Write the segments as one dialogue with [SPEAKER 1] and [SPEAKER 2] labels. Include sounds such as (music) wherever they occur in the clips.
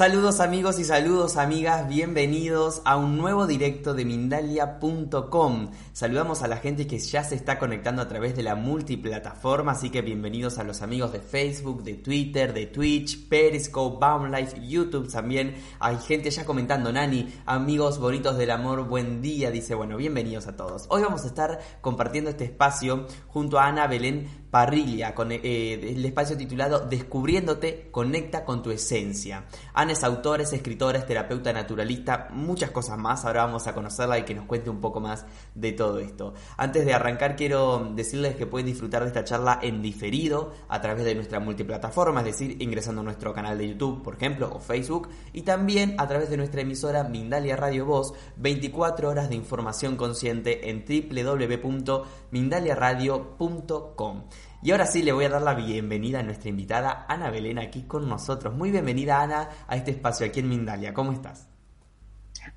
[SPEAKER 1] Saludos amigos y saludos amigas, bienvenidos a un nuevo directo de Mindalia.com. Saludamos a la gente que ya se está conectando a través de la multiplataforma, así que bienvenidos a los amigos de Facebook, de Twitter, de Twitch, Periscope, Boundlife, YouTube también. Hay gente ya comentando, Nani, amigos bonitos del amor, buen día, dice, bueno, bienvenidos a todos. Hoy vamos a estar compartiendo este espacio junto a Ana Belén Parrilla, con eh, el espacio titulado Descubriéndote, conecta con tu esencia. Ana es autora, es escritora, es terapeuta naturalista, muchas cosas más. Ahora vamos a conocerla y que nos cuente un poco más de todo esto. Antes de arrancar, quiero decirles que pueden disfrutar de esta charla en diferido a través de nuestra multiplataforma, es decir, ingresando a nuestro canal de YouTube, por ejemplo, o Facebook, y también a través de nuestra emisora Mindalia Radio Voz, 24 horas de información consciente en www.mindaliaradio.com. Y ahora sí le voy a dar la bienvenida a nuestra invitada Ana Belén aquí con nosotros. Muy bienvenida Ana a este espacio aquí en Mindalia. ¿Cómo estás?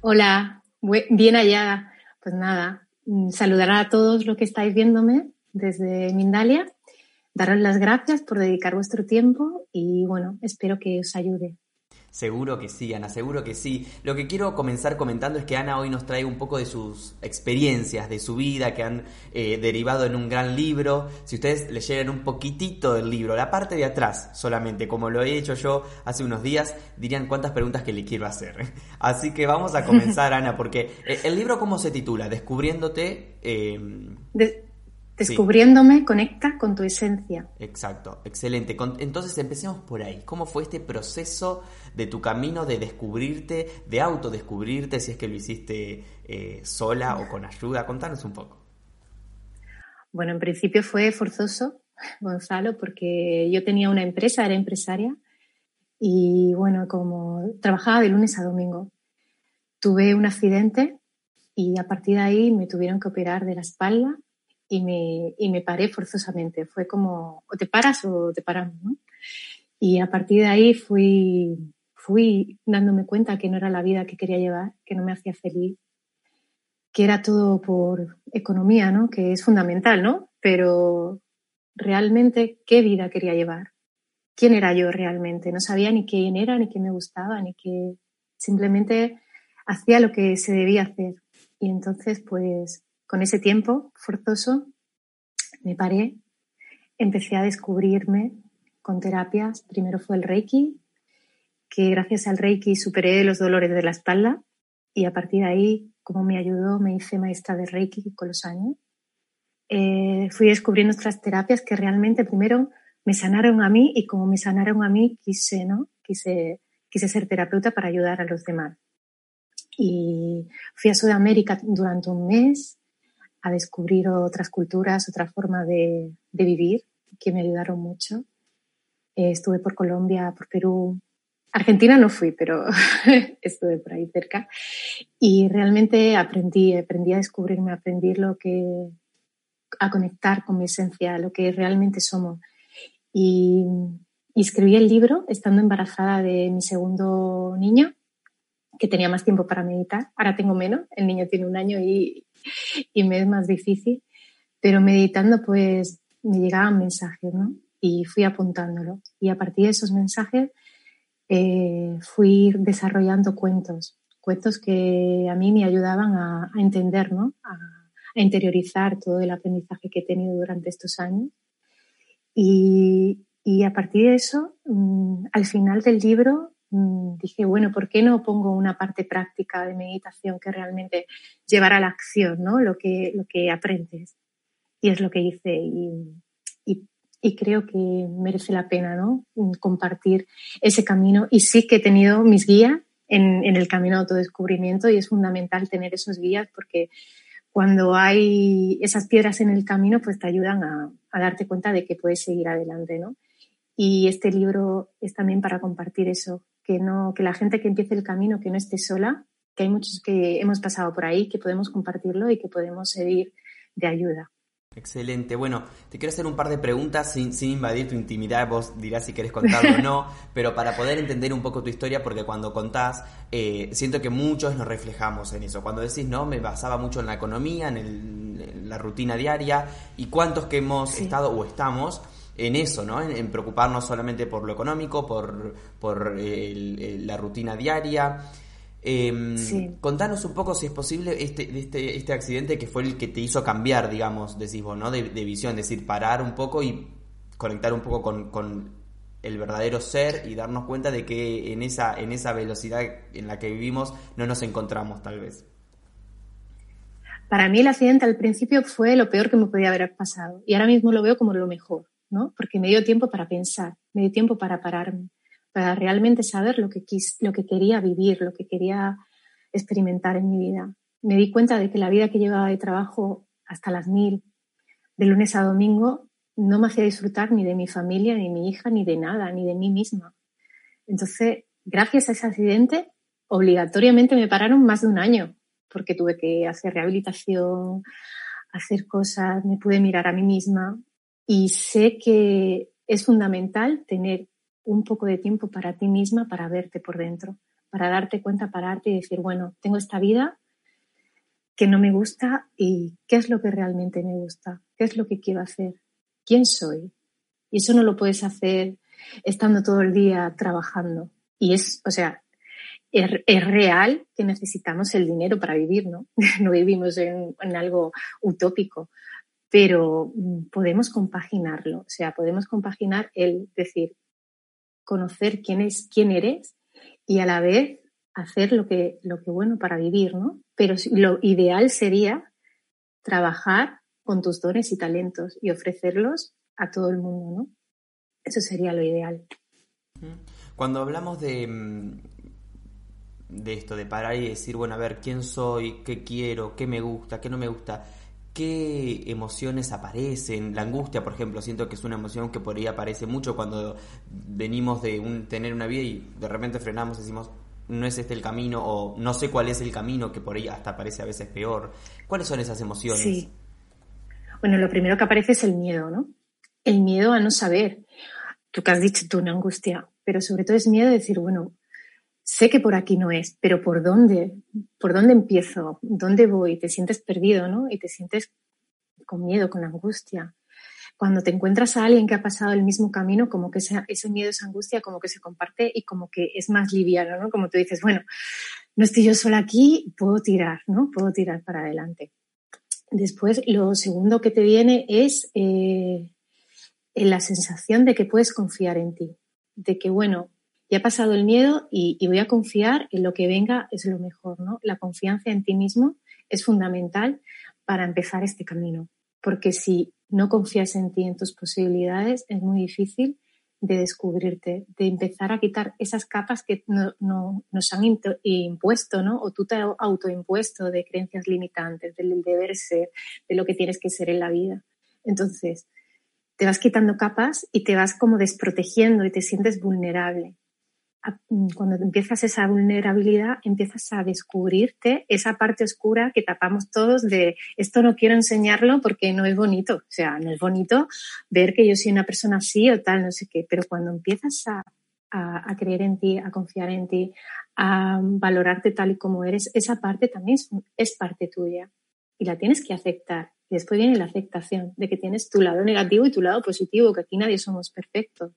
[SPEAKER 2] Hola, bien allá. Pues nada, mm, saludar a todos los que estáis viéndome desde Mindalia, daros las gracias por dedicar vuestro tiempo y bueno, espero que os ayude.
[SPEAKER 1] Seguro que sí, Ana, seguro que sí. Lo que quiero comenzar comentando es que Ana hoy nos trae un poco de sus experiencias, de su vida, que han eh, derivado en un gran libro. Si ustedes leyeran un poquitito del libro, la parte de atrás solamente, como lo he hecho yo hace unos días, dirían cuántas preguntas que le quiero hacer. (laughs) Así que vamos a comenzar, (laughs) Ana, porque eh, el libro, ¿cómo se titula? Descubriéndote...
[SPEAKER 2] Eh, Descubriéndome conecta con tu esencia.
[SPEAKER 1] Exacto, excelente. Entonces empecemos por ahí. ¿Cómo fue este proceso de tu camino de descubrirte, de autodescubrirte, si es que lo hiciste eh, sola o con ayuda? Contanos un poco.
[SPEAKER 2] Bueno, en principio fue forzoso, (laughs) Gonzalo, porque yo tenía una empresa, era empresaria, y bueno, como trabajaba de lunes a domingo, tuve un accidente y a partir de ahí me tuvieron que operar de la espalda y me, y me paré forzosamente. Fue como, o te paras o te paramos, ¿no? Y a partir de ahí fui, fui dándome cuenta que no era la vida que quería llevar, que no me hacía feliz, que era todo por economía, ¿no? Que es fundamental, ¿no? Pero realmente, ¿qué vida quería llevar? ¿Quién era yo realmente? No sabía ni quién era, ni qué me gustaba, ni qué... Simplemente hacía lo que se debía hacer. Y entonces, pues, con ese tiempo forzoso, me paré, empecé a descubrirme con terapias. Primero fue el Reiki, que gracias al Reiki superé los dolores de la espalda y a partir de ahí, como me ayudó, me hice maestra de Reiki con los años. Eh, fui descubriendo otras terapias que realmente primero me sanaron a mí y como me sanaron a mí quise, ¿no? Quise, quise ser terapeuta para ayudar a los demás. Y fui a Sudamérica durante un mes, a descubrir otras culturas, otra forma de, vivir que me ayudaron mucho. Eh, estuve por Colombia, por Perú. Argentina no fui, pero (laughs) estuve por ahí cerca. Y realmente aprendí, aprendí a descubrirme, aprendí lo que, a conectar con mi esencia, lo que realmente somos. Y, y escribí el libro estando embarazada de mi segundo niño, que tenía más tiempo para meditar. Ahora tengo menos, el niño tiene un año y, y me es más difícil. Pero meditando, pues me llegaban mensajes, ¿no? Y fui apuntándolo. Y a partir de esos mensajes eh, fui desarrollando cuentos, cuentos que a mí me ayudaban a, entender, ¿no? A, interiorizar todo el aprendizaje que he tenido durante estos años. Y, y a partir de eso, mm, al final del libro, dije, bueno, ¿por qué no pongo una parte práctica de meditación que realmente llevará a la acción, ¿no? Lo que, lo que aprendes. Y es lo que hice y, y, creo que merece la pena, ¿no? Mm, compartir ese camino. Y sí que he tenido mis guías en, en el camino de autodescubrimiento y es fundamental tener esos guías porque cuando hay esas piedras en el camino, pues te ayudan a, a darte cuenta de que puedes seguir adelante, ¿no? Y este libro es también para compartir eso, que, no, que la gente que empiece el camino, que no esté sola, que hay muchos que hemos pasado por ahí, que podemos compartirlo y que podemos servir de ayuda.
[SPEAKER 1] Excelente. Bueno, te quiero hacer un par de preguntas sin, sin, invadir tu intimidad. Vos dirás si querés contarlo o no, (laughs) pero para poder entender un poco tu historia, porque cuando contás, eh, siento que muchos nos reflejamos en eso. Cuando decís, no, me basaba mucho en la economía, en, la rutina diaria, y cuántos que hemos estado o estamos en eso, ¿no? En, preocuparnos solamente por lo económico, por, por la rutina diaria. Em, contanos un poco, si es posible, este, este, este accidente que fue el que te hizo cambiar, digamos, decís vos, ¿no? De, visión, es decir, parar un poco y conectar un poco con, con, el verdadero ser y darnos cuenta de que en esa, en esa velocidad en la que vivimos no nos encontramos, tal vez.
[SPEAKER 2] Para mí el accidente al principio fue lo peor que me podía haber pasado y ahora mismo lo veo como lo mejor, ¿no? Porque me dio tiempo para pensar, me dio tiempo para pararme para realmente saber lo que, quis, lo que quería vivir, lo que quería experimentar en mi vida. Me di cuenta de que la vida que llevaba de trabajo hasta las mil, de lunes a domingo, no me hacía disfrutar ni de mi familia, ni de mi hija, ni de nada, ni de mí misma. Entonces, gracias a ese accidente, obligatoriamente me pararon más de un año, porque tuve que hacer rehabilitación, hacer cosas, me pude mirar a mí misma y sé que es fundamental tener un poco de tiempo para ti misma, para verte por dentro, para darte cuenta, pararte y decir, bueno, tengo esta vida que no me gusta y qué es lo que realmente me gusta, qué es lo que quiero hacer, quién soy. Y eso no lo puedes hacer estando todo el día trabajando. Y es, o sea, es, real que necesitamos el dinero para vivir, ¿no? (laughs) no vivimos en, en algo utópico, pero mm, podemos compaginarlo. O sea, podemos compaginar el decir, conocer quién es, quién eres y a la vez hacer lo que, lo que bueno para vivir, ¿no? Pero lo ideal sería trabajar con tus dones y talentos y ofrecerlos a todo el mundo, ¿no? Eso sería lo ideal.
[SPEAKER 1] Cuando hablamos de, mm, de esto, de parar y decir, bueno, a ver, ¿quién soy? ¿Qué quiero? ¿Qué me gusta? ¿Qué no me gusta? Qué emociones aparecen. La angustia, por ejemplo, siento que es una emoción que por ahí aparece mucho cuando venimos de tener una vida y de repente frenamos y decimos, no es este el camino o no sé cuál es el camino, que por ahí hasta parece a veces peor. ¿Cuáles son esas emociones? Sí.
[SPEAKER 2] Bueno, lo primero que aparece es el miedo, ¿no? El miedo a no saber. Tú que has dicho tú, una angustia, pero sobre todo es miedo de decir, bueno, sé que por aquí no es, pero ¿por dónde? ¿Por dónde empiezo? ¿Dónde voy? Te sientes perdido, ¿no? Y te sientes con miedo, con angustia. Cuando te encuentras a alguien que ha pasado el mismo camino, como que ese, miedo, esa angustia, como que se comparte y como que es más liviano, ¿no? Como tú dices, bueno, no estoy yo sola aquí, puedo tirar, ¿no? Puedo tirar para adelante. Después, lo segundo que te viene es eh, la sensación de que puedes confiar en ti, de que, bueno, ya ha pasado el miedo y, voy a confiar en lo que venga es lo mejor, ¿no? La confianza en ti mismo es fundamental para empezar este camino, porque si no confías en ti, en tus posibilidades, es muy difícil de descubrirte, de empezar a quitar esas capas que no, nos han impuesto, ¿no? O tú te has autoimpuesto de creencias limitantes, del deber ser, de lo que tienes que ser en la vida. Entonces, te vas quitando capas y te vas como desprotegiendo y te sientes vulnerable. Mm, cuando empiezas esa vulnerabilidad, empiezas a descubrirte esa parte oscura que tapamos todos de esto no quiero enseñarlo porque no es bonito. O sea, no es bonito ver que yo soy una persona así o tal, no sé qué. Pero cuando empiezas a, a, creer en ti, a confiar en ti, a valorarte tal y como eres, esa parte también es, es parte tuya y la tienes que aceptar. Y después viene la aceptación de que tienes tu lado negativo y tu lado positivo, que aquí nadie somos perfectos.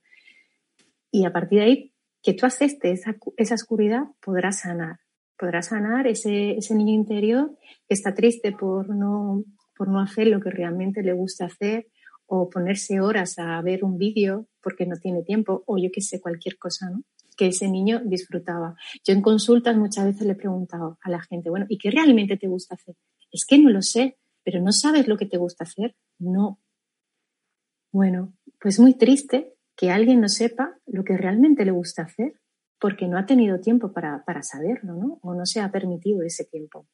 [SPEAKER 2] Y a partir de ahí que tú aceptes esa, esa oscuridad, podrás sanar. Podrás sanar ese, ese niño interior que está triste por no, por no hacer lo que realmente le gusta hacer o ponerse horas a ver un vídeo porque no tiene tiempo o yo que sé, cualquier cosa, ¿no? que ese niño disfrutaba. Yo en consultas muchas veces le he preguntado a la gente, bueno, ¿y qué realmente te gusta hacer? Es que no lo sé, pero ¿no sabes lo que te gusta hacer? No. Bueno, pues muy triste que alguien no sepa lo que realmente le gusta hacer porque no ha tenido tiempo para, saberlo, ¿no? O no se ha permitido ese tiempo.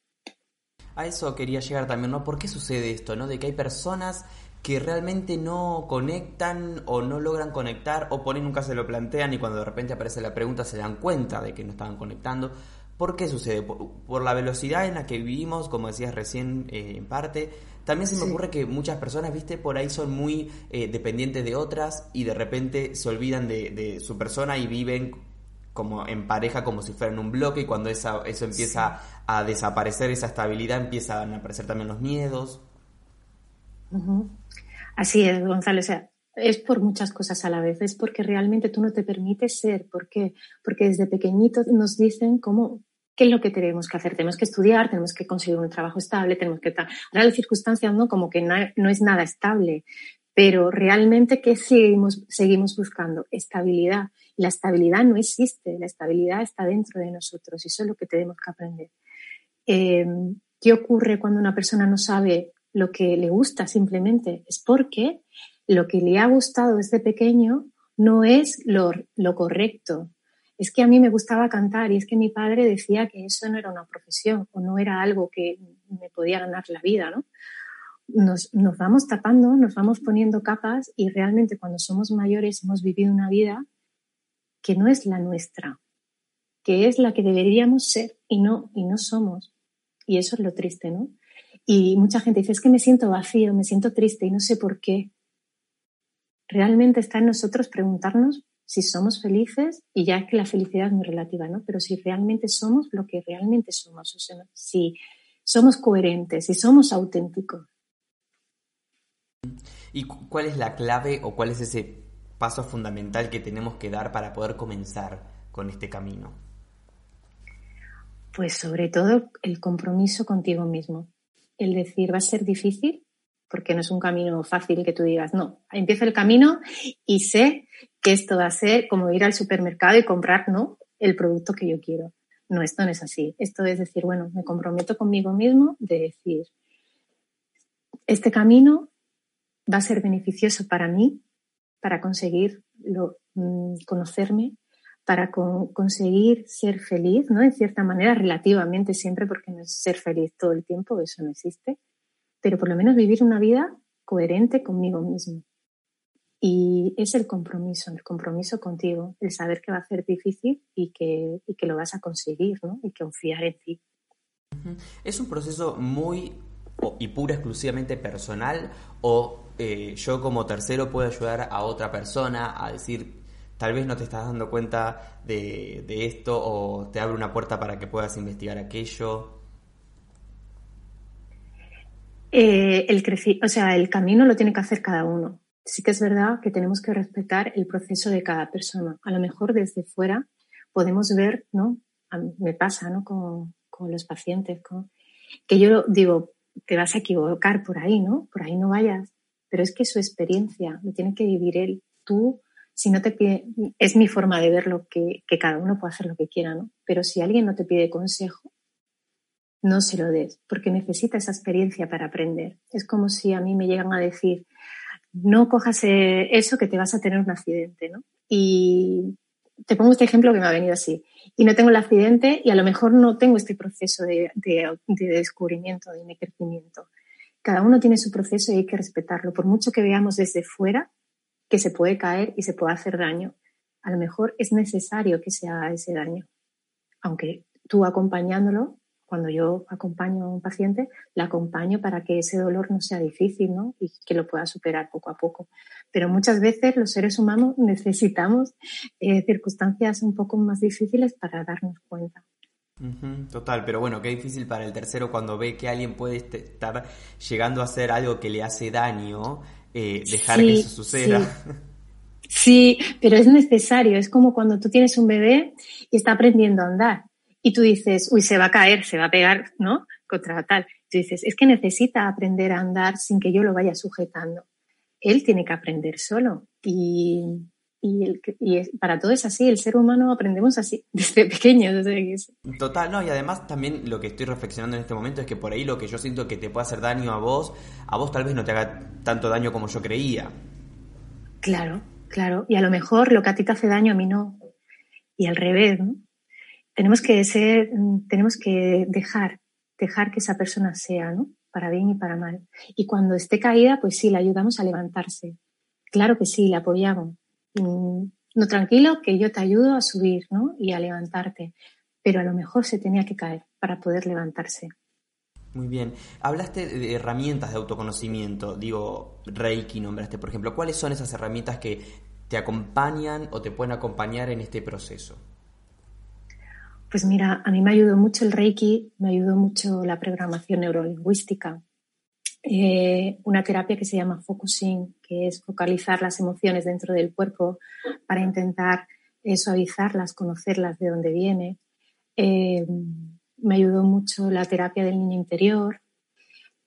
[SPEAKER 1] A eso quería llegar también, ¿no? ¿Por qué sucede esto, no? De que hay personas que realmente no conectan o no logran conectar o por ahí nunca se lo plantean y cuando de repente aparece la pregunta se dan cuenta de que no estaban conectando. ¿Por qué sucede? Por, la velocidad en la que vivimos, como decías recién eh, en parte, también se me ocurre que muchas personas, viste, por ahí son muy eh, dependientes de otras y de repente se olvidan de, su persona y viven como en pareja como si fueran un bloque y cuando esa, eso empieza a desaparecer, esa estabilidad, empiezan a aparecer también los miedos.
[SPEAKER 2] Así es, Gonzalo. O sea, es por muchas cosas a la vez. Es porque realmente tú no te permites ser. ¿Por qué? Porque desde pequeñitos nos dicen cómo, qué es lo que tenemos que hacer. Tenemos que estudiar, tenemos que conseguir un trabajo estable, tenemos que... Ahora las circunstancias no, como que no, es nada estable. Pero realmente, ¿qué seguimos, buscando? Estabilidad. La estabilidad no existe. La estabilidad está dentro de nosotros. Y eso es lo que tenemos que aprender. Eh, ¿Qué ocurre cuando una persona no sabe lo que le gusta simplemente? Es porque lo que le ha gustado desde pequeño no es lo, correcto. Es que a mí me gustaba cantar y es que mi padre decía que eso no era una profesión o no era algo que me podía ganar la vida, ¿no? Nos, nos vamos tapando, nos vamos poniendo capas y realmente cuando somos mayores hemos vivido una vida que no es la nuestra, que es la que deberíamos ser y no, y no somos. Y eso es lo triste, ¿no? Y mucha gente dice, es que me siento vacío, me siento triste y no sé por qué realmente está en nosotros preguntarnos si somos felices y ya es que la felicidad es muy relativa, ¿no? Pero si realmente somos lo que realmente somos, o sea, si somos coherentes, si somos auténticos.
[SPEAKER 1] ¿Y cuál es la clave o cuál es ese paso fundamental que tenemos que dar para poder comenzar con este camino?
[SPEAKER 2] Pues sobre todo el compromiso contigo mismo. El decir, va a ser difícil, porque no es un camino fácil que tú digas, no, empiezo el camino y sé que esto va a ser como ir al supermercado y comprar, ¿no? El producto que yo quiero. No, esto no es así. Esto es decir, bueno, me comprometo conmigo mismo de decir, este camino va a ser beneficioso para mí, para conseguir mm, conocerme, para conseguir ser feliz, ¿no? En cierta manera, relativamente siempre, porque no es ser feliz todo el tiempo, eso no existe pero por lo menos vivir una vida coherente conmigo mismo. Y es el compromiso, el compromiso contigo, el saber que va a ser difícil y que, que lo vas a conseguir, ¿no? Y confiar en ti.
[SPEAKER 1] ¿Es un proceso muy y pura exclusivamente personal o eh, yo como tercero puedo ayudar a otra persona a decir, tal vez no te estás dando cuenta de, de esto o te abre una puerta para que puedas investigar aquello?
[SPEAKER 2] Eh, el o sea, el camino lo tiene que hacer cada uno. Sí que es verdad que tenemos que respetar el proceso de cada persona. A lo mejor desde fuera podemos ver, ¿no? me pasa, ¿no? Con, los pacientes, que yo digo, te vas a equivocar por ahí, ¿no? Por ahí no vayas. Pero es que su experiencia lo tiene que vivir él. Tú, si no te pide, es mi forma de verlo, que, que cada uno puede hacer lo que quiera, ¿no? Pero si alguien no te pide consejo, no se lo des, porque necesita esa experiencia para aprender. Es como si a mí me llegan a decir, no cojas eh, eso que te vas a tener un accidente, ¿no? Y te pongo este ejemplo que me ha venido así. Y no tengo el accidente y a lo mejor no tengo este proceso de, de, de descubrimiento, de crecimiento. Cada uno tiene su proceso y hay que respetarlo. Por mucho que veamos desde fuera que se puede caer y se puede hacer daño, a lo mejor es necesario que se haga ese daño. Aunque tú acompañándolo cuando yo acompaño a un paciente, la acompaño para que ese dolor no sea difícil ¿no? y que lo pueda superar poco a poco. Pero muchas veces los seres humanos (laughs) necesitamos eh, circunstancias un poco más difíciles para darnos cuenta.
[SPEAKER 1] total, pero bueno, qué difícil para el tercero cuando ve que alguien puede estar llegando a hacer algo que le hace daño, eh, dejar que eso suceda.
[SPEAKER 2] Sí. (laughs) sí, pero es necesario. Es como cuando tú tienes un bebé y está aprendiendo a andar y tú dices, uy, se va a caer, se va a pegar, ¿no? Contra tal. Tú dices, es que necesita aprender a andar sin que yo lo vaya sujetando. Él tiene que aprender solo. Y, y, para todo es así, el ser humano aprendemos así, (laughs) desde pequeño. Desde
[SPEAKER 1] Total, no, y además también lo que estoy reflexionando en este momento es que por ahí lo que yo siento que te puede hacer daño a vos, a vos tal vez no te haga tanto daño como yo creía.
[SPEAKER 2] Claro, claro. Y a lo mejor lo que a ti te hace daño a mí no. Y al revés, ¿no? Tenemos que ser, tenemos que dejar, dejar que esa persona sea, ¿no? Para bien y para mal. Y cuando esté caída, pues sí, la ayudamos a levantarse. Claro que sí, la apoyamos. Mm, no tranquilo, que yo te ayudo a subir, ¿no? Y a levantarte. Pero a lo mejor se tenía que caer para poder levantarse.
[SPEAKER 1] Muy bien. Hablaste de herramientas de autoconocimiento. Digo, Reiki nombraste, por ejemplo. ¿Cuáles son esas herramientas que te acompañan o te pueden acompañar en este proceso?
[SPEAKER 2] Pues mira, a mí me ayudó mucho el Reiki, me ayudó mucho la programación neurolingüística, eh, una terapia que se llama focusing, que es focalizar las emociones dentro del cuerpo para intentar eh, suavizarlas, conocerlas de dónde viene. Eh, me ayudó mucho la terapia del niño interior.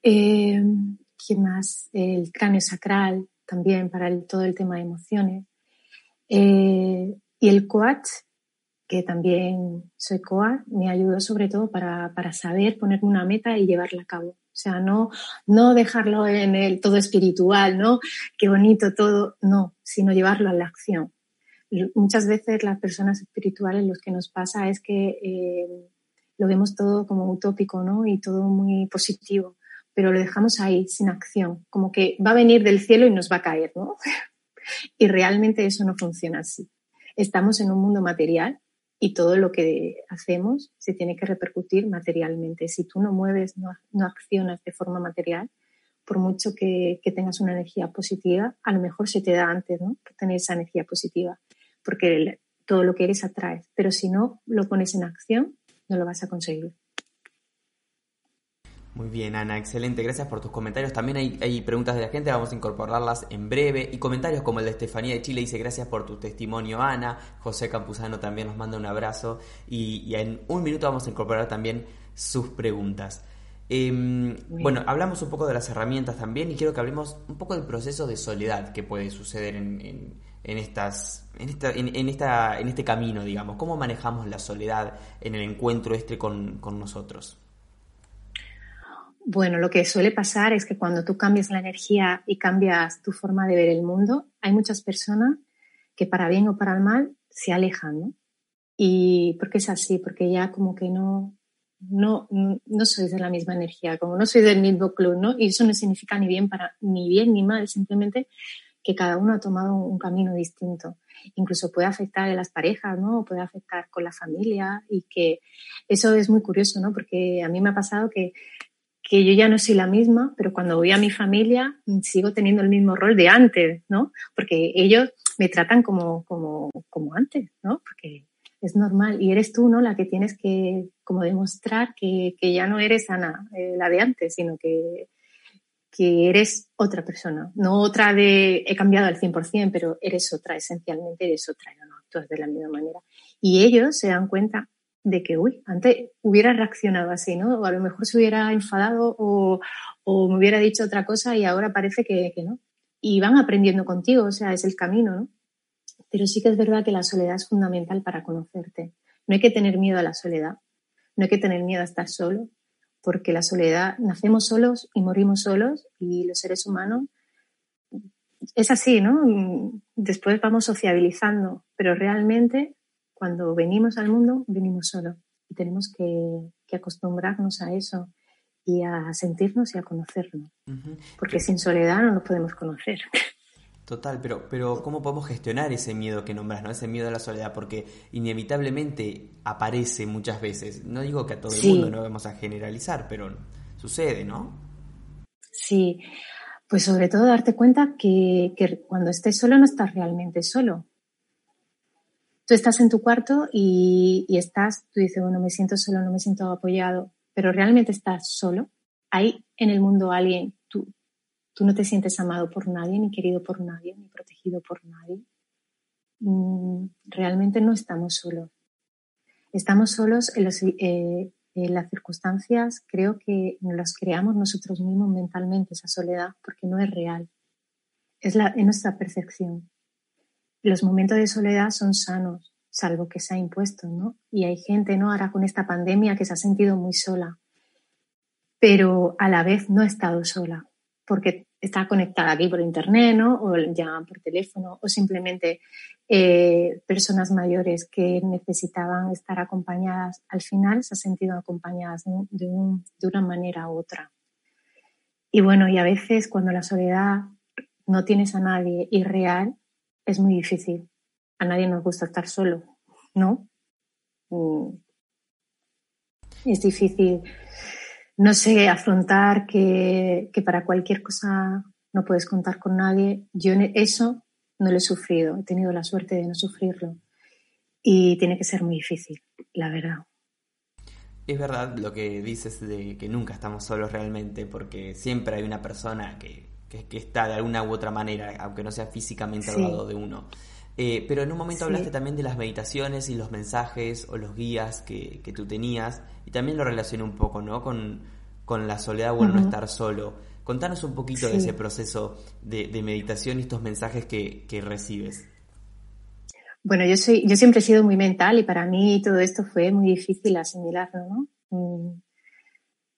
[SPEAKER 2] ¿Qué más? El cráneo sacral también para todo el tema de emociones. y el coach, que también soy coach, me ayudó sobre todo para, para saber ponerme una meta y llevarla a cabo. O sea, no, no dejarlo en el todo espiritual, ¿no? Qué bonito todo, no, sino llevarlo a la acción. Muchas veces las personas espirituales lo que nos pasa es que eh, lo vemos todo como utópico, ¿no? Y todo muy positivo, pero lo dejamos ahí, sin acción, como que va a venir del cielo y nos va a caer, ¿no? (laughs) y realmente eso no funciona así. Estamos en un mundo material y todo lo que hacemos se tiene que repercutir materialmente. Si tú no mueves, no, accionas de forma material, por mucho que, tengas una energía positiva, a lo mejor se te da antes, ¿no? Tener esa energía positiva, porque todo lo que eres atraes. Pero si no lo pones en acción, no lo vas a conseguir.
[SPEAKER 1] Muy bien, Ana, excelente. Gracias por tus comentarios. También hay, preguntas de la gente, vamos a incorporarlas en breve. Y comentarios como el de Estefanía de Chile dice gracias por tu testimonio, Ana. José Campuzano también nos manda un abrazo. Y, en un minuto vamos a incorporar también sus preguntas. Em, bueno, hablamos un poco de las herramientas también y quiero que hablemos un poco del proceso de soledad que puede suceder en, estas, en, esta, en, esta, en este camino, digamos. ¿Cómo manejamos la soledad en el encuentro este con nosotros?
[SPEAKER 2] Bueno, lo que suele pasar es que cuando tú cambias la energía y cambias tu forma de ver el mundo, hay muchas personas que para bien o para mal se alejan, ¿no? Y porque es así, porque ya como que no, no, no sois de la misma energía, como no sois del mismo club, ¿no? Y eso no significa ni bien para, ni bien ni mal, simplemente que cada uno ha tomado un camino distinto. Incluso puede afectar a las parejas, ¿no? Puede afectar con la familia y que eso es muy curioso, ¿no? Porque a mí me ha pasado que que yo ya no soy la misma, pero cuando voy a mi familia sigo teniendo el mismo rol de antes, ¿no? Porque ellos me tratan como, como, como antes, ¿no? Porque es normal y eres tú, ¿no? La que tienes que como demostrar que, que ya no eres Ana, eh, la de antes, sino que, que eres otra persona, no otra de he cambiado al 100%, pero eres otra, esencialmente eres otra, no actúas de la misma manera. Y ellos se dan cuenta de que, uy, antes hubiera reaccionado así, ¿no? O a lo mejor se hubiera enfadado o, me hubiera dicho otra cosa y ahora parece que, no. Y van aprendiendo contigo, o sea, es el camino, ¿no? Pero sí que es verdad que la soledad es fundamental para conocerte. No hay que tener miedo a la soledad, no hay que tener miedo a estar solo, porque la soledad, nacemos solos y morimos solos y los seres humanos es así, ¿no? Después vamos sociabilizando, pero realmente cuando venimos al mundo, venimos solos y tenemos que, acostumbrarnos a eso y a sentirnos y a conocernos. Porque sin soledad no nos podemos conocer.
[SPEAKER 1] Total, pero, pero ¿cómo podemos gestionar ese miedo que nombras, ¿no? ese miedo a la soledad? Porque inevitablemente aparece muchas veces. No digo que a todo el mundo no vamos a generalizar, pero sucede, ¿no?
[SPEAKER 2] Sí, pues sobre todo darte cuenta que, que cuando estés solo no estás realmente solo, tú estás en tu cuarto y, estás, tú dices, bueno, me siento solo, no me siento apoyado, pero realmente estás solo. Hay en el mundo alguien, tú, tú no te sientes amado por nadie, ni querido por nadie, ni protegido por nadie. Mm, realmente no estamos solos. Estamos solos en, eh, las circunstancias, creo que nos las creamos nosotros mismos mentalmente, esa soledad, porque no es real. Es, la, es nuestra percepción los momentos de soledad son sanos, salvo que se ha impuesto, ¿no? Y hay gente, ¿no? Ahora con esta pandemia que se ha sentido muy sola, pero a la vez no ha estado sola, porque está conectada aquí por internet, ¿no? O llaman por teléfono, o simplemente eh, personas mayores que necesitaban estar acompañadas, al final se han sentido acompañadas de, de una manera u otra. Y bueno, y a veces cuando la soledad no tienes a nadie irreal, es muy difícil. A nadie nos gusta estar solo, ¿no? Mm. Es difícil, no sé, afrontar que, para cualquier cosa no puedes contar con nadie. Yo eso no lo he sufrido, he tenido la suerte de no sufrirlo. Y tiene que ser muy difícil, la verdad.
[SPEAKER 1] Es verdad lo que dices de que nunca estamos solos realmente, porque siempre hay una persona que, está de alguna u otra manera, aunque no sea físicamente al lado de uno. Eh, pero en un momento hablaste también de las meditaciones y los mensajes o los guías que, tú tenías, y también lo relacioné un poco, ¿no? Con, la soledad o el no estar solo. Contanos un poquito de ese proceso de, meditación y estos mensajes que, que recibes.
[SPEAKER 2] Bueno, yo soy, yo siempre he sido muy mental y para mí todo esto fue muy difícil asimilarlo, ¿no?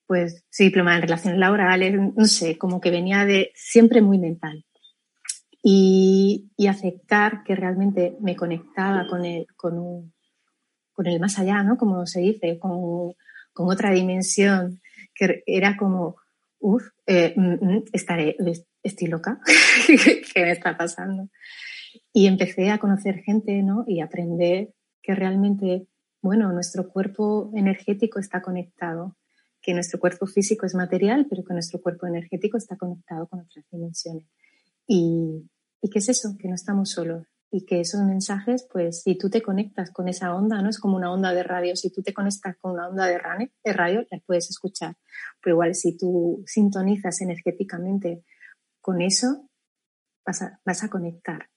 [SPEAKER 2] Pues sí, diploma en relaciones laborales, no sé, como que venía de siempre muy mental. Y, aceptar que realmente me conectaba con el, con el más allá, ¿no? Como se dice, con, con otra dimensión, que era como, uff, eh, mm, mm, estaré, estoy loca, (laughs) ¿qué me está pasando? Y empecé a conocer gente, ¿no? Y aprender que realmente, bueno, nuestro cuerpo energético está conectado, que nuestro cuerpo físico es material, pero que nuestro cuerpo energético está conectado con otras dimensiones. Y, y qué es eso, que no estamos solos. Y que esos mensajes, pues si tú te conectas con esa onda, ¿no? Es como una onda de radio. Si tú te conectas con una onda de radio, de radio las puedes escuchar. Pero igual si tú sintonizas energéticamente con eso, vas a, vas a conectar.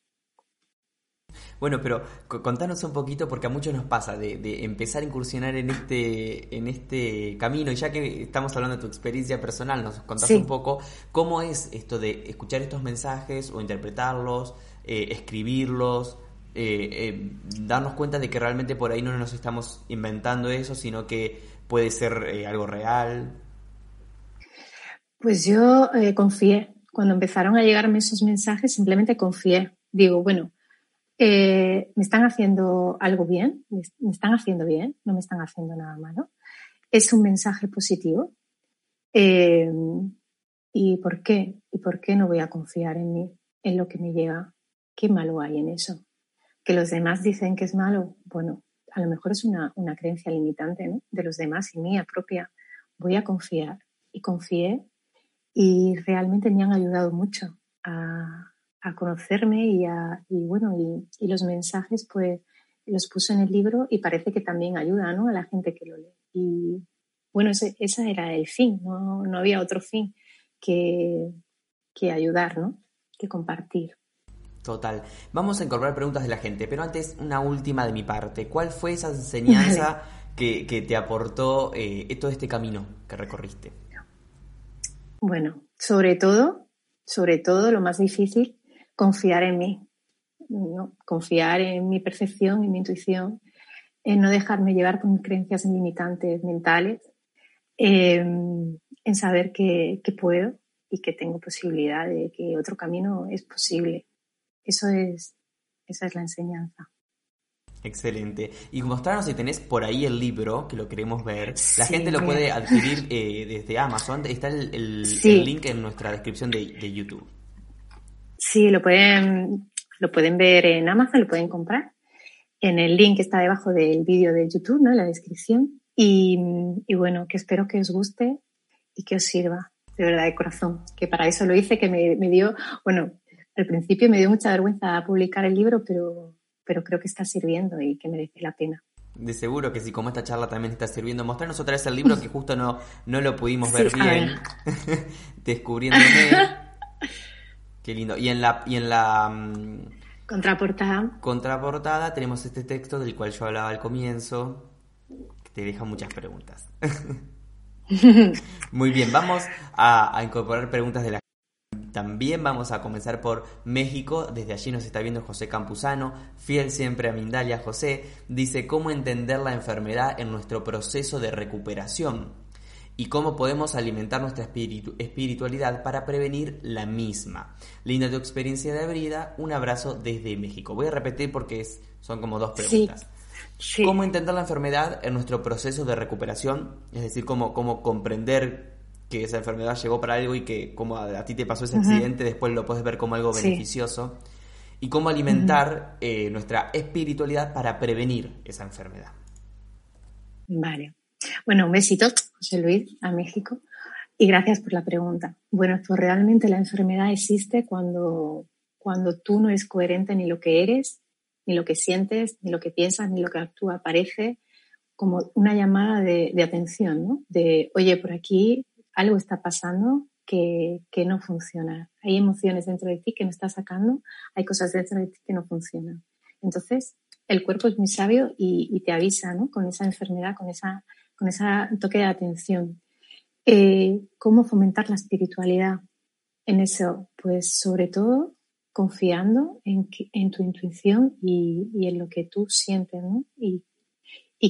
[SPEAKER 1] Bueno, pero contanos un poquito, porque a muchos nos pasa de, empezar a incursionar en este, en este camino, y ya que estamos hablando de tu experiencia personal, nos contás un poco cómo es esto de escuchar estos mensajes o interpretarlos, eh, escribirlos, eh, eh, darnos cuenta de que realmente por ahí no nos estamos inventando eso, sino que puede ser algo real.
[SPEAKER 2] Pues yo confié. Cuando empezaron a llegarme esos mensajes, simplemente confié. Digo, bueno, eh, me están haciendo algo bien, me, están haciendo bien, no me están haciendo nada malo. Es un mensaje positivo. Eh, ¿Y por qué? ¿Y por qué no voy a confiar en mí, en lo que me llega? ¿Qué malo hay en eso? Que los demás dicen que es malo, bueno, a lo mejor es una, una creencia limitante ¿no? de los demás y mía propia. Voy a confiar. Y confié y realmente me han ayudado mucho a, a conocerme y, a, y bueno, y, los mensajes pues los puse en el libro y parece que también ayuda ¿no? a la gente que lo lee. Y bueno, ese, era el fin, no, no había otro fin que, que ayudar, ¿no? que compartir.
[SPEAKER 1] Total. Vamos a incorporar preguntas de la gente, pero antes una última de mi parte. ¿Cuál fue esa enseñanza que, que, te aportó eh, todo este camino que recorriste?
[SPEAKER 2] Bueno, sobre todo, sobre todo lo más difícil confiar en mí, ¿no? confiar en mi percepción y mi intuición, en no dejarme llevar por creencias limitantes mentales, em, en saber que, puedo y que tengo posibilidad de que otro camino es posible. Eso es, esa es la enseñanza.
[SPEAKER 1] Excelente. Y mostrarnos si tenés por ahí el libro, que lo queremos ver. La gente lo puede adquirir eh, desde Amazon. Está el, link en nuestra descripción de YouTube.
[SPEAKER 2] Sí, lo pueden, lo pueden ver en Amazon, lo pueden comprar. En el link que está debajo del vídeo de YouTube, ¿no? En la descripción. Y, bueno, que espero que os guste y que os sirva, de verdad, de corazón. Que para eso lo hice, que me, dio, bueno, al principio me dio mucha vergüenza publicar el libro, pero, pero creo que está sirviendo y que merece la pena.
[SPEAKER 1] De seguro que sí, como esta charla también está sirviendo. Mostrarnos otra vez el libro que justo no, no lo pudimos ver bien. (laughs) Descubriéndome. Qué lindo. Y en la, y en la mm,
[SPEAKER 2] contraportada.
[SPEAKER 1] Contraportada tenemos este texto del cual yo hablaba al comienzo, que te deja muchas preguntas. (laughs) Muy bien, vamos a, a, incorporar preguntas de la también vamos a comenzar por México. Desde allí nos está viendo José Campuzano, fiel siempre a Mindalia. José dice cómo entender la enfermedad en nuestro proceso de recuperación y cómo podemos alimentar nuestra espiritualidad para prevenir la misma. Linda tu experiencia de abrida, un abrazo desde México. Voy a repetir porque son como dos preguntas. ¿Cómo entender la enfermedad en nuestro proceso de recuperación? Es decir, cómo, cómo comprender que esa enfermedad llegó para algo y que como a, ti te pasó ese accidente, después lo puedes ver como algo beneficioso. Y cómo alimentar eh, nuestra espiritualidad para prevenir esa enfermedad.
[SPEAKER 2] Vale. Bueno, un besito, José Luis, a México. Y gracias por la pregunta. Bueno, pues realmente la enfermedad existe cuando, cuando tú no eres coherente ni lo que eres, ni lo que sientes, ni lo que piensas, ni lo que actúa, parece como una llamada de, atención, ¿no? De, oye, por aquí algo está pasando que, no funciona. Hay emociones dentro de ti que no estás sacando, hay cosas dentro de ti que no funcionan. Entonces, el cuerpo es muy sabio y, te avisa, ¿no? Con esa enfermedad, con esa, con ese toque de atención. Eh, ¿Cómo fomentar la espiritualidad? En eso, pues sobre todo confiando en, tu intuición y, en lo que tú sientes, ¿no? Y,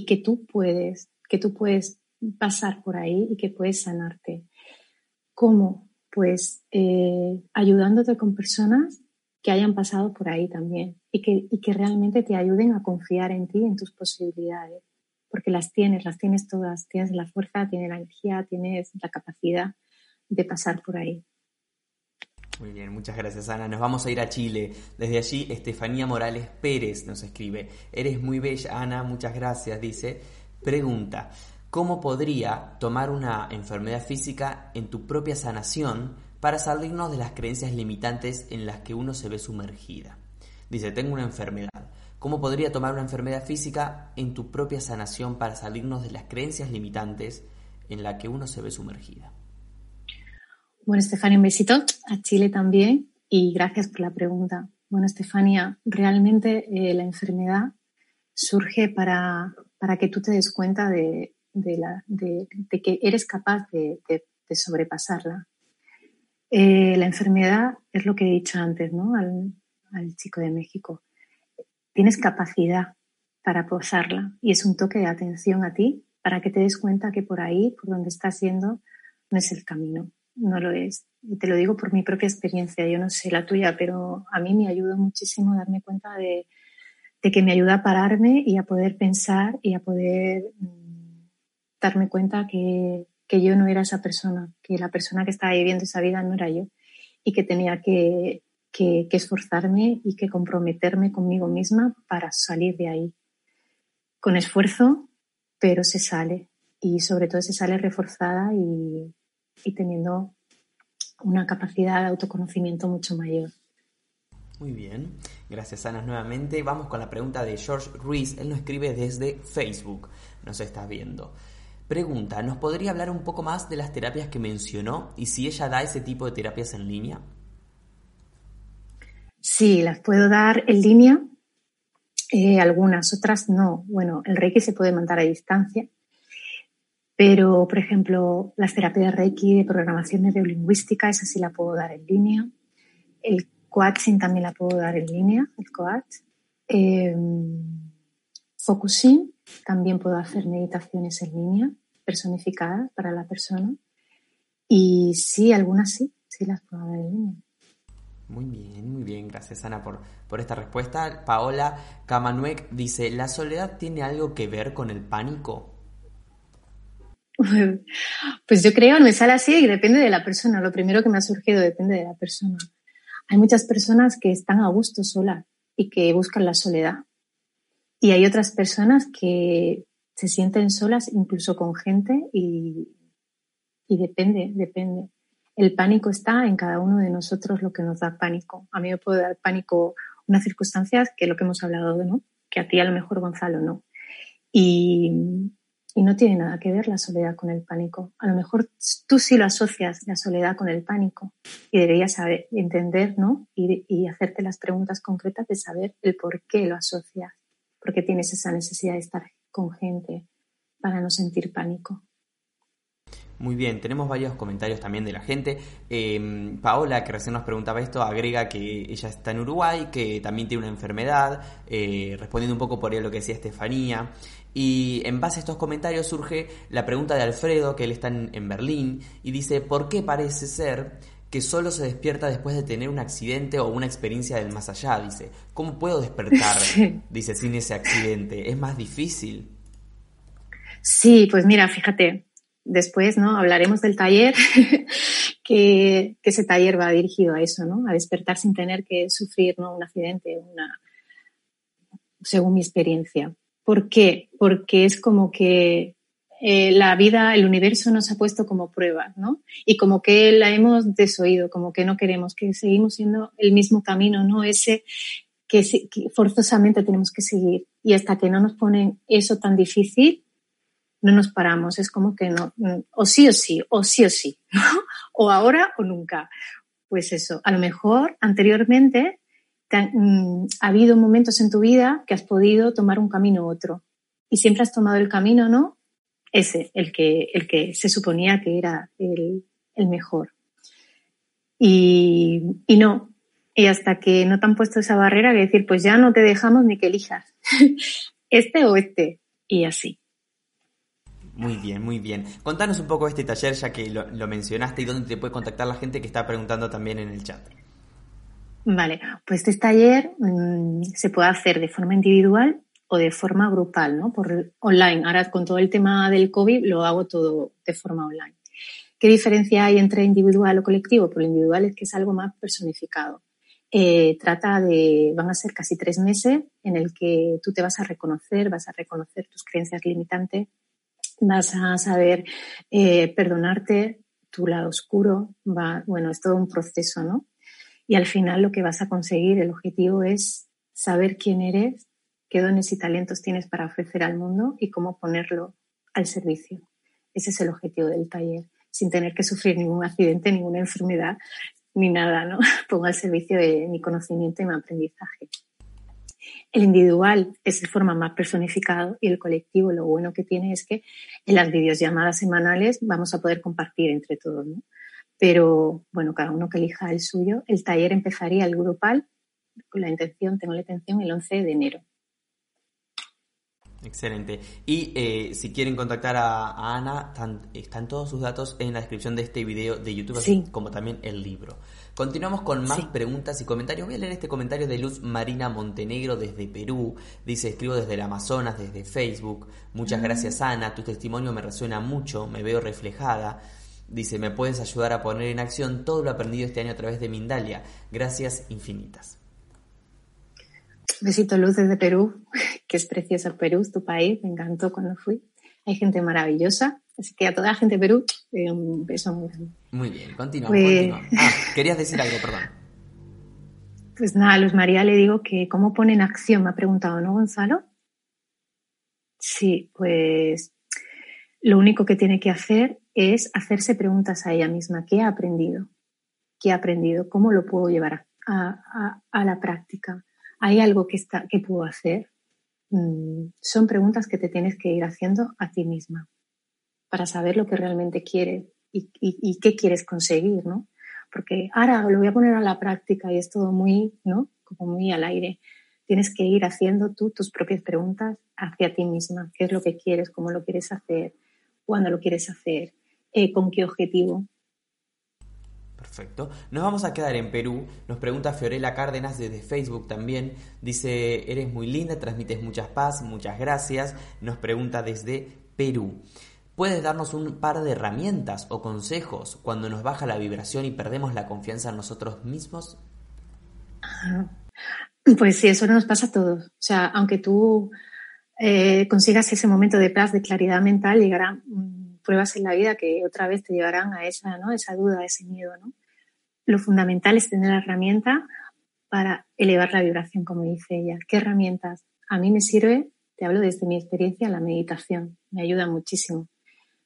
[SPEAKER 2] que tú puedes, que tú puedes pasar por ahí y que puedes sanarte. ¿Cómo? Pues eh, ayudándote con personas que hayan pasado por ahí también y que, y que realmente te ayuden a confiar en ti, en tus posibilidades, porque las tienes, las tienes todas, tienes la fuerza, tienes la energía, tienes la capacidad de pasar por ahí.
[SPEAKER 1] Muy bien, muchas gracias Ana. Nos vamos a ir a Chile. Desde allí, Estefanía Morales Pérez nos escribe. Eres muy bella, Ana, muchas gracias, dice. Pregunta, ¿cómo podría tomar una enfermedad física en tu propia sanación para salirnos de las creencias limitantes en las que uno se ve sumergida? Dice, tengo una enfermedad. ¿Cómo podría tomar una enfermedad física en tu propia sanación para salirnos de las creencias limitantes en las que uno se ve sumergida?
[SPEAKER 2] Bueno, Estefania, un besito a Chile también y gracias por la pregunta. Bueno, Estefania, realmente eh, la enfermedad surge para, para, que tú te des cuenta de, la, de, que eres capaz de, sobrepasarla. Eh, la enfermedad es lo que he dicho antes, ¿no? Al chico de México. Tienes capacidad para posarla y es un toque de atención a ti para que te des cuenta que por ahí, por donde estás yendo, no es el camino no lo es. Y te lo digo por mi propia experiencia, yo no sé la tuya, pero a mí me ayudó muchísimo darme cuenta de, que me ayuda a pararme y a poder pensar y a poder mm, darme cuenta que, yo no era esa persona, que la persona que estaba viviendo esa vida no era yo y que tenía que, que esforzarme y que comprometerme conmigo misma para salir de ahí. Con esfuerzo, pero se sale y sobre todo se sale reforzada y, y teniendo una capacidad de autoconocimiento mucho mayor.
[SPEAKER 1] Muy bien, gracias Ana nuevamente. Vamos con la pregunta de George Ruiz. Él nos escribe desde Facebook, nos está viendo. Pregunta, ¿nos podría hablar un poco más de las terapias que mencionó y si ella da ese tipo de terapias en línea?
[SPEAKER 2] Sí, las puedo dar en línea, eh, algunas, otras no. Bueno, el Reiki se puede mandar a distancia, pero, por ejemplo, las terapias Reiki de programación neurolingüística, esa sí la puedo dar en línea. El coaching también la puedo dar en línea, el coach. Eh, focusing, también puedo hacer meditaciones en línea, personificadas para la persona. Y sí, algunas sí, sí las puedo dar en línea.
[SPEAKER 1] Muy bien, muy bien, gracias Ana por, por esta respuesta. Paola Kamanuek dice, ¿la soledad tiene algo que ver con el pánico? (laughs)
[SPEAKER 2] Pues yo creo, me sale así y depende de la persona. Lo primero que me ha surgido depende de la persona. Hay muchas personas que están a gusto solas y que buscan la soledad. Y hay otras personas que se sienten solas incluso con gente y, y depende, depende. El pánico está en cada uno de nosotros lo que nos da pánico. A mí me puede dar pánico unas circunstancias que lo que hemos hablado, ¿no? Que a ti a lo mejor Gonzalo no. Y, no tiene nada que ver la soledad con el pánico. A lo mejor tú sí lo asocias la soledad con el pánico y deberías saber, entender, ¿no? Y, y hacerte las preguntas concretas de saber el por qué lo asocias, por qué tienes esa necesidad de estar con gente para no sentir pánico.
[SPEAKER 1] Muy bien, tenemos varios comentarios también de la gente. Em, Paola, que recién nos preguntaba esto, agrega que ella está en Uruguay, que también tiene una enfermedad, eh, respondiendo un poco por lo que decía Estefanía. Y en base a estos comentarios surge la pregunta de Alfredo, que él está en, Berlín, y dice, ¿por qué parece ser que solo se despierta después de tener un accidente o una experiencia del más allá? Dice, ¿cómo puedo despertar? (laughs) Dice, sin ese accidente. ¿Es más difícil?
[SPEAKER 2] Sí, pues mira, fíjate, después, ¿no? Hablaremos del taller, (laughs) que, ese taller va dirigido a eso, ¿no? A despertar sin tener que sufrir, ¿no? Un accidente, una, según mi experiencia. ¿Por qué? Porque es como que eh, la vida, el universo nos ha puesto como prueba, ¿no? Y como que la hemos desoído, como que no queremos, que seguimos siendo el mismo camino, ¿no? Ese que, que forzosamente tenemos que seguir. Y hasta que no nos ponen eso tan difícil, no nos paramos, es como que no, mm, o sí o sí, o sí o sí, (laughs) o ahora o nunca. Pues eso, a lo mejor anteriormente mm, ha habido momentos en tu vida que has podido tomar un camino u otro y siempre has tomado el camino, ¿no? Ese, el que, el que se suponía que era el, mejor. Y, y no, y hasta que no te han puesto esa barrera que decir, pues ya no te dejamos ni que elijas (laughs) este o este, y así.
[SPEAKER 1] Muy bien, muy bien. Contanos un poco este taller, ya que lo, mencionaste, y dónde te puede contactar la gente que está preguntando también en el chat.
[SPEAKER 2] Vale, pues este taller mm, se puede hacer de forma individual o de forma grupal, ¿no? Por online. Ahora con todo el tema del COVID lo hago todo de forma online. ¿Qué diferencia hay entre individual o colectivo? Pues lo individual es que es algo más personificado. Eh, trata de, van a ser casi tres meses en el que tú te vas a reconocer, vas a reconocer tus creencias limitantes, vas a saber eh, perdonarte tu lado oscuro, va, bueno, es todo un proceso, ¿no? Y al final lo que vas a conseguir, el objetivo es saber quién eres, qué dones y talentos tienes para ofrecer al mundo y cómo ponerlo al servicio. Ese es el objetivo del taller, sin tener que sufrir ningún accidente, ninguna enfermedad, ni nada, ¿no? (laughs) Pongo al servicio de mi conocimiento y mi aprendizaje. El individual es el forma más personificado y el colectivo lo bueno que tiene es que en las videollamadas semanales vamos a poder compartir entre todos, ¿no? Pero bueno, cada uno que elija el suyo. El taller empezaría el grupal con la intención, tengo la intención el 11 de enero.
[SPEAKER 1] Excelente. Y eh, si quieren contactar a, Ana, están, todos sus datos en la descripción de este video de YouTube, así como también el libro. Continuamos con más preguntas y comentarios. Voy a leer este comentario de Luz Marina Montenegro desde Perú. Dice, escribo desde el Amazonas, desde Facebook. Muchas ah. gracias Ana, tu testimonio me resuena mucho, me veo reflejada. Dice, me puedes ayudar a poner en acción todo lo aprendido este año a través de Mindalia. Gracias infinitas.
[SPEAKER 2] Besito Luz desde Perú, (laughs) que es precioso Perú, es tu país, me encantó cuando fui. Hay gente maravillosa Así que a toda la gente de Perú, eh, un beso muy grande.
[SPEAKER 1] Muy bien, continuamos, pues- Ah, querías decir algo, perdón.
[SPEAKER 2] Pues nada, a Luz María le digo que cómo pone en acción, me ha preguntado, ¿no, Gonzalo? Sí, pues lo único que tiene que hacer es hacerse preguntas a ella misma. ¿Qué ha aprendido? ¿Qué ha aprendido? ¿Cómo lo puedo llevar a, a la práctica? ¿Hay algo que, está, que puedo hacer? Mm, son preguntas que te tienes que ir haciendo a ti misma para saber lo que realmente quieres y, qué quieres conseguir, ¿no? Porque ahora lo voy a poner a la práctica y es todo muy, ¿no? Como muy al aire. Tienes que ir haciendo tú tus propias preguntas hacia ti misma. ¿Qué es lo que quieres? ¿Cómo lo quieres hacer? ¿Cuándo lo quieres hacer? Eh, ¿Con qué objetivo?
[SPEAKER 1] Perfecto. Nos vamos a quedar en Perú. Nos pregunta Fiorella Cárdenas desde Facebook también. Dice, eres muy linda, transmites muchas paz, muchas gracias. Nos pregunta desde Perú. ¿Puedes darnos un par de herramientas o consejos cuando nos baja la vibración y perdemos la confianza en nosotros mismos?
[SPEAKER 2] Pues sí, eso nos pasa a todos. O sea, aunque tú eh, consigas ese momento de paz, de claridad mental, llegarán mm, pruebas en la vida que otra vez te llevarán a esa, ¿no? esa duda, a ese miedo. Lo fundamental es tener la herramienta para elevar la vibración, como dice ella. ¿Qué herramientas? A mí me sirve, te hablo desde mi experiencia, la meditación. Me ayuda muchísimo.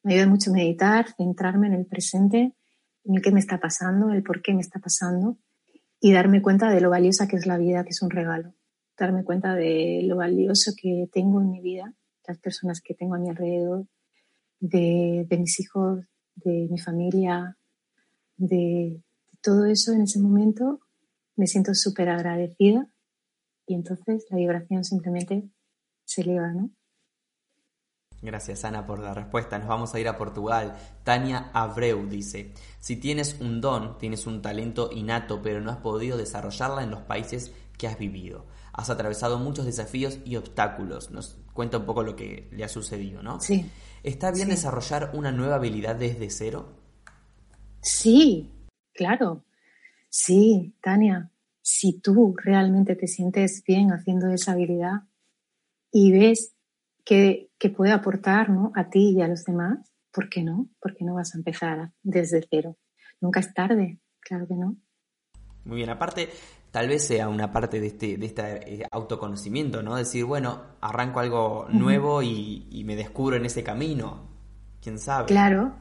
[SPEAKER 2] Me ayuda mucho meditar, centrarme en el presente, en el qué me está pasando, el por qué me está pasando y darme cuenta de lo valiosa que es la vida, que es un regalo. Darme cuenta de lo valioso que tengo en mi vida, las personas que tengo a mi alrededor, de, mis hijos, de mi familia, de, de todo eso en ese momento. Me siento súper agradecida y entonces la vibración simplemente se eleva, ¿no?
[SPEAKER 1] Gracias Ana por la respuesta. Nos vamos a ir a Portugal. Tania Abreu dice, si tienes un don, tienes un talento innato, pero no has podido desarrollarla en los países que has vivido. Has atravesado muchos desafíos y obstáculos. Nos cuenta un poco lo que le ha sucedido, ¿no?
[SPEAKER 2] Sí.
[SPEAKER 1] ¿Está bien desarrollar una nueva habilidad desde cero?
[SPEAKER 2] Sí, claro. Sí, Tania. Si tú realmente te sientes bien haciendo esa habilidad y ves que, puede aportar ¿no? a ti y a los demás, ¿por qué no? ¿Por qué no vas a empezar desde cero? Nunca es tarde, claro que no.
[SPEAKER 1] Muy bien, aparte, tal vez sea una parte de este, de este eh, autoconocimiento, ¿no? Decir, bueno, arranco algo nuevo y, y, me descubro en ese camino. ¿Quién sabe?
[SPEAKER 2] Claro,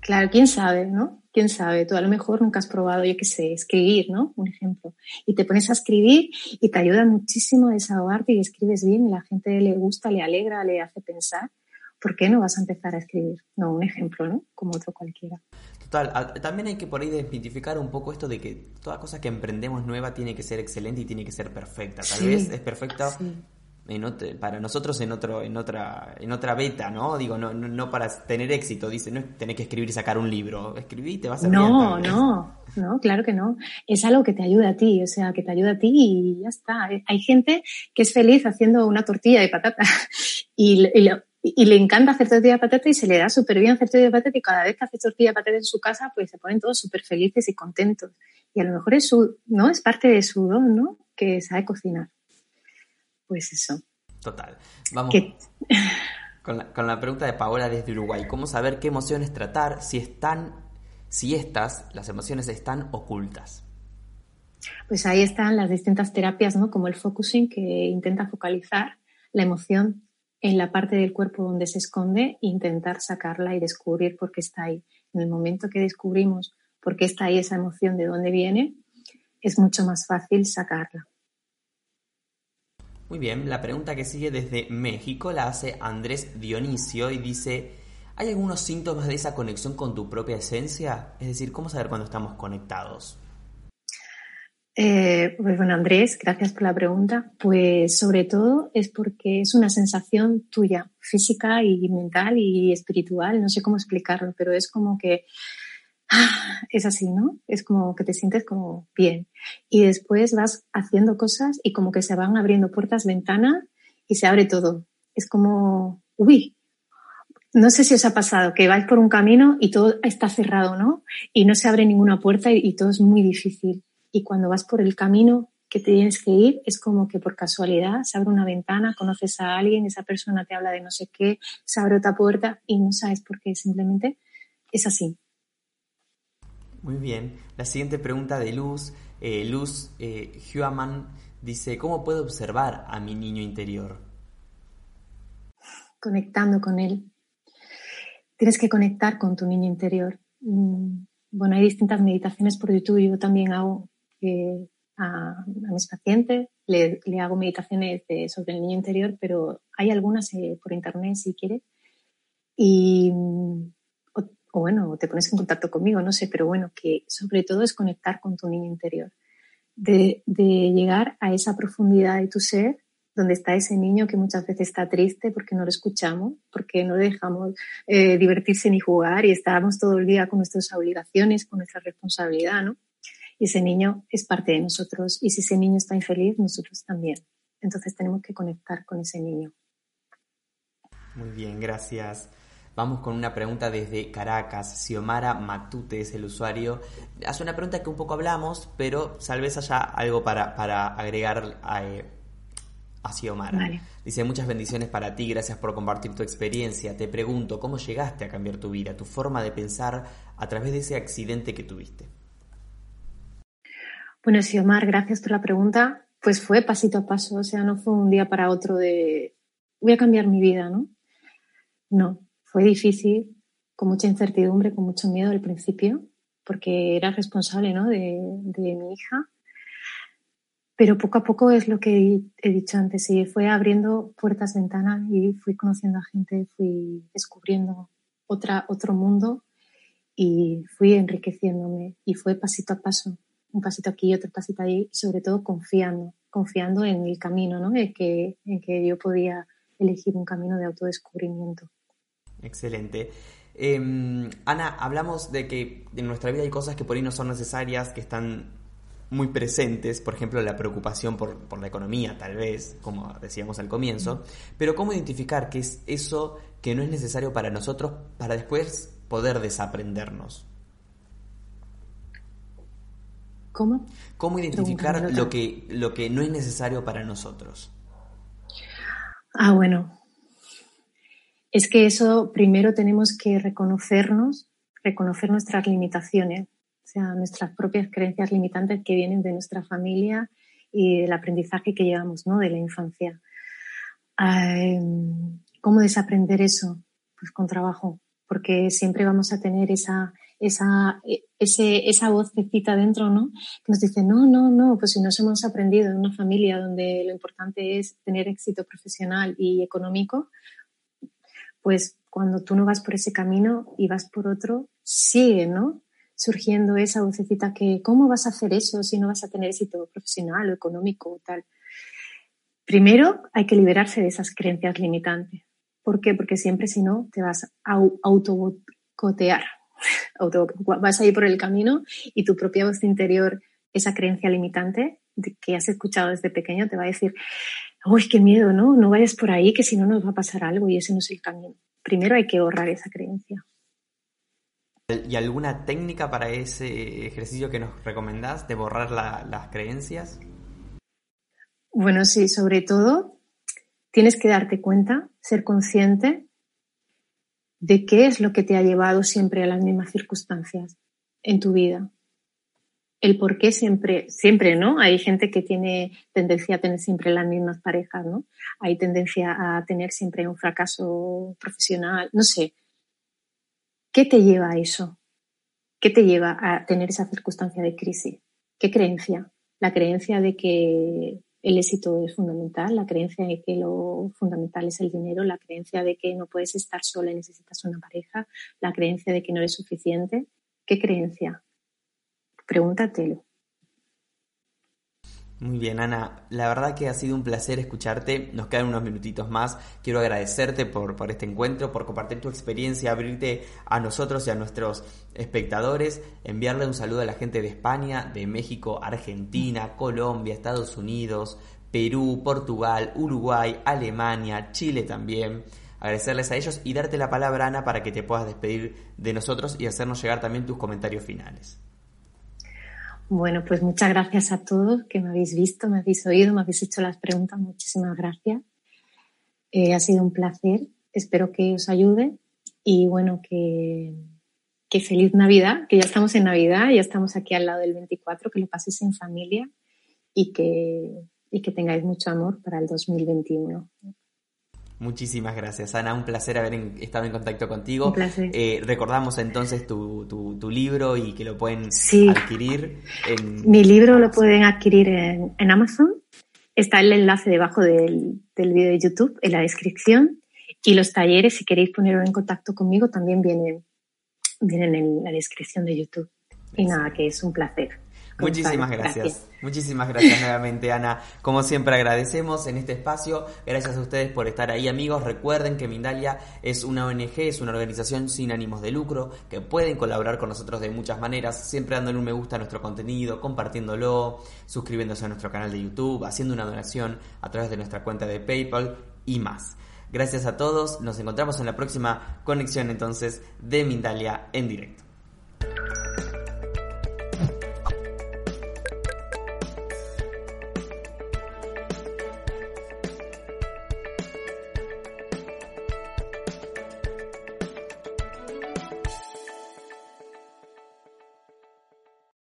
[SPEAKER 2] claro, quién sabe, ¿no? quién sabe, tú a lo mejor nunca has probado, yo qué sé, escribir, ¿no? Un ejemplo. Y te pones a escribir y te ayuda muchísimo a desahogarte y escribes bien y la gente le gusta, le alegra, le hace pensar. ¿Por qué no vas a empezar a escribir? No, un ejemplo, ¿no? Como otro cualquiera.
[SPEAKER 1] Total, también hay que por ahí desmitificar un poco esto de que toda cosa que emprendemos nueva tiene que ser excelente y tiene que ser perfecta. Tal vez es perfecta para nosotros en otro en otra en otra beta no digo no, no, para tener éxito dice no tenés que escribir y sacar un libro escribí te vas a
[SPEAKER 2] no no no claro que no. Es algo que te ayuda a ti o sea que te ayuda a ti y ya está. Hay gente que es feliz haciendo una tortilla de patata (laughs) y, y, le encanta hacer tortilla de patata y se le da súper bien hacer tortilla de patata y cada vez que hace tortilla de patata en su casa pues se ponen todos súper felices y contentos. Y a lo mejor es su no es parte de su don no que sabe cocinar pues eso.
[SPEAKER 1] Total. Vamos (laughs) con la, con la, pregunta de Paola desde Uruguay. ¿Cómo saber qué emociones tratar si están, si estas, las emociones están ocultas?
[SPEAKER 2] Pues ahí están las distintas terapias, ¿no? Como el focusing, que intenta focalizar la emoción en la parte del cuerpo donde se esconde e intentar sacarla y descubrir por qué está ahí. En el momento que descubrimos por qué está ahí esa emoción, de dónde viene, es mucho más fácil sacarla.
[SPEAKER 1] Muy bien, la pregunta que sigue desde México la hace Andrés Dionisio y dice, ¿hay algunos síntomas de esa conexión con tu propia esencia? Es decir, ¿cómo saber cuándo estamos conectados?
[SPEAKER 2] Eh, pues bueno, Andrés, gracias por la pregunta. Pues sobre todo es porque es una sensación tuya, física y mental y espiritual. No sé cómo explicarlo, pero es como que es así, ¿no? Es como que te sientes como bien. Y después vas haciendo cosas y como que se van abriendo puertas, ventanas y se abre todo. Es como, uy, no sé si os ha pasado que vais por un camino y todo está cerrado, ¿no? Y no se abre ninguna puerta y, todo es muy difícil. Y cuando vas por el camino que tienes que ir, es como que por casualidad se abre una ventana, conoces a alguien, esa persona te habla de no sé qué, se abre otra puerta y no sabes por qué, simplemente es así.
[SPEAKER 1] Muy bien. La siguiente pregunta de Luz. Eh, Luz eh, Huaman dice, ¿cómo puedo observar a mi niño interior?
[SPEAKER 2] Conectando con él. Tienes que conectar con tu niño interior. Mm, bueno, hay distintas meditaciones por YouTube. Yo también hago eh, a, mis pacientes, le, hago meditaciones sobre el niño interior, pero hay algunas eh, por internet si quieres. Y o bueno, te pones en contacto conmigo, no sé, pero bueno, que sobre todo es conectar con tu niño interior, de, llegar a esa profundidad de tu ser donde está ese niño que muchas veces está triste porque no lo escuchamos, porque no le dejamos eh, divertirse ni jugar y estamos todo el día con nuestras obligaciones, con nuestra responsabilidad, ¿no? Y ese niño es parte de nosotros y si ese niño está infeliz, nosotros también. Entonces tenemos que conectar con ese niño.
[SPEAKER 1] Muy bien, gracias. Vamos con una pregunta desde Caracas. Xiomara Matute es el usuario. Hace una pregunta que un poco hablamos, pero tal vez haya algo para, agregar a, eh, a Xiomara. Dice, muchas bendiciones para ti, gracias por compartir tu experiencia. Te pregunto, ¿cómo llegaste a cambiar tu vida, tu forma de pensar a través de ese accidente que tuviste?
[SPEAKER 2] Bueno, Xiomar, gracias por la pregunta. Pues fue pasito a paso, o sea, no fue un día para otro de voy a cambiar mi vida, ¿no? No, fue difícil, con mucha incertidumbre, con mucho miedo al principio, porque era responsable ¿no? de, mi hija. Pero poco a poco es lo que he dicho antes, y fue abriendo puertas, ventanas y fui conociendo a gente, fui descubriendo otra, otro mundo y fui enriqueciéndome y fue pasito a paso, un pasito aquí y otro pasito ahí, sobre todo confiando, confiando en el camino, ¿no? en, que, en que yo podía elegir un camino de autodescubrimiento.
[SPEAKER 1] Excelente. Em, Ana, hablamos de que en nuestra vida hay cosas que por ahí no son necesarias, que están muy presentes, por ejemplo, la preocupación por, la economía, tal vez, como decíamos al comienzo, pero ¿cómo identificar qué es eso que no es necesario para nosotros para después poder desaprendernos?
[SPEAKER 2] ¿Cómo?
[SPEAKER 1] ¿Cómo identificar lo que, lo que no es necesario para nosotros?
[SPEAKER 2] Ah, bueno, es que eso primero tenemos que reconocernos, reconocer nuestras limitaciones, sea, nuestras propias creencias limitantes que vienen de nuestra familia y del aprendizaje que llevamos, ¿no? De la infancia. ¿Cómo desaprender eso? Pues con trabajo, porque siempre vamos a tener esa, esa, ese, esa vocecita dentro, ¿no? Que nos dice, no, no, no, pues si nos hemos aprendido en una familia donde lo importante es tener éxito profesional y económico, pues cuando tú no vas por ese camino y vas por otro, sigue, ¿no? Surgiendo esa vocecita que, ¿cómo vas a hacer eso si no vas a tener éxito profesional o económico o tal? Primero hay que liberarse de esas creencias limitantes. ¿Por qué? Porque siempre si no te vas a autobocotear. (laughs) vas a ir por el camino y tu propia voz interior, esa creencia limitante que has escuchado desde pequeño, te va a decir, uy, qué miedo, ¿no? No vayas por ahí que si no nos va a pasar algo y ese no es el camino primero hay que ahorrar esa creencia.
[SPEAKER 1] ¿Y alguna técnica para ese ejercicio que nos recomendás de borrar las creencias?
[SPEAKER 2] Bueno, sí, sobre todo tienes que darte cuenta, ser consciente de qué es lo que te ha llevado siempre a las mismas circunstancias en tu vida el por qué siempre, siempre, ¿no? Hay gente que tiene tendencia a tener siempre las mismas parejas, ¿no? Hay tendencia a tener siempre un fracaso profesional, no sé. ¿Qué te lleva a eso? ¿Qué te lleva a tener esa circunstancia de crisis? ¿Qué creencia? La creencia de que el éxito es fundamental, la creencia de que lo fundamental es el dinero, la creencia de que no puedes estar sola y necesitas una pareja, la creencia de que no eres suficiente. ¿Qué creencia? Pregúntatelo.
[SPEAKER 1] Muy bien, Ana. La verdad que ha sido un placer escucharte. Nos quedan unos minutitos más. Quiero agradecerte por, por, este encuentro, por compartir tu experiencia, abrirte a nosotros y a nuestros espectadores, enviarle un saludo a la gente de España, de México, Argentina, Colombia, Estados Unidos, Perú, Portugal, Uruguay, Alemania, Chile también. Agradecerles a ellos y darte la palabra, Ana, para que te puedas despedir de nosotros y hacernos llegar también tus comentarios finales.
[SPEAKER 2] Bueno, pues muchas gracias a todos que me habéis visto, me habéis oído, me habéis hecho las preguntas. Muchísimas gracias. Eh, ha sido un placer. Espero que os ayude y bueno, que, que feliz Navidad, que ya estamos en Navidad, ya estamos aquí al lado del 24, que lo paséis en familia y que, y que tengáis mucho amor para el 2021.
[SPEAKER 1] Muchísimas gracias, Ana. Un placer haber estado en contacto contigo.
[SPEAKER 2] Un placer.
[SPEAKER 1] Eh, recordamos entonces tu, tu, libro y que lo pueden adquirir.
[SPEAKER 2] En... Mi libro lo pueden adquirir en, en Amazon. Está el enlace debajo del, del vídeo de YouTube, en la descripción. Y los talleres, si queréis poneros en contacto conmigo, también vienen, vienen en la descripción de YouTube. Y nada, que es un placer.
[SPEAKER 1] Muchísimas gracias. Muchísimas gracias nuevamente, Ana. Como siempre agradecemos en este espacio. Gracias a ustedes por estar ahí, amigos. Recuerden que Mindalia es una ONG, es una organización sin ánimos de lucro, que pueden colaborar con nosotros de muchas maneras, siempre dándole un me gusta a nuestro contenido, compartiéndolo, suscribiéndose a nuestro canal de YouTube, haciendo una donación a través de nuestra cuenta de PayPal y más. Gracias a todos. Nos encontramos en la próxima conexión entonces de Mindalia en directo.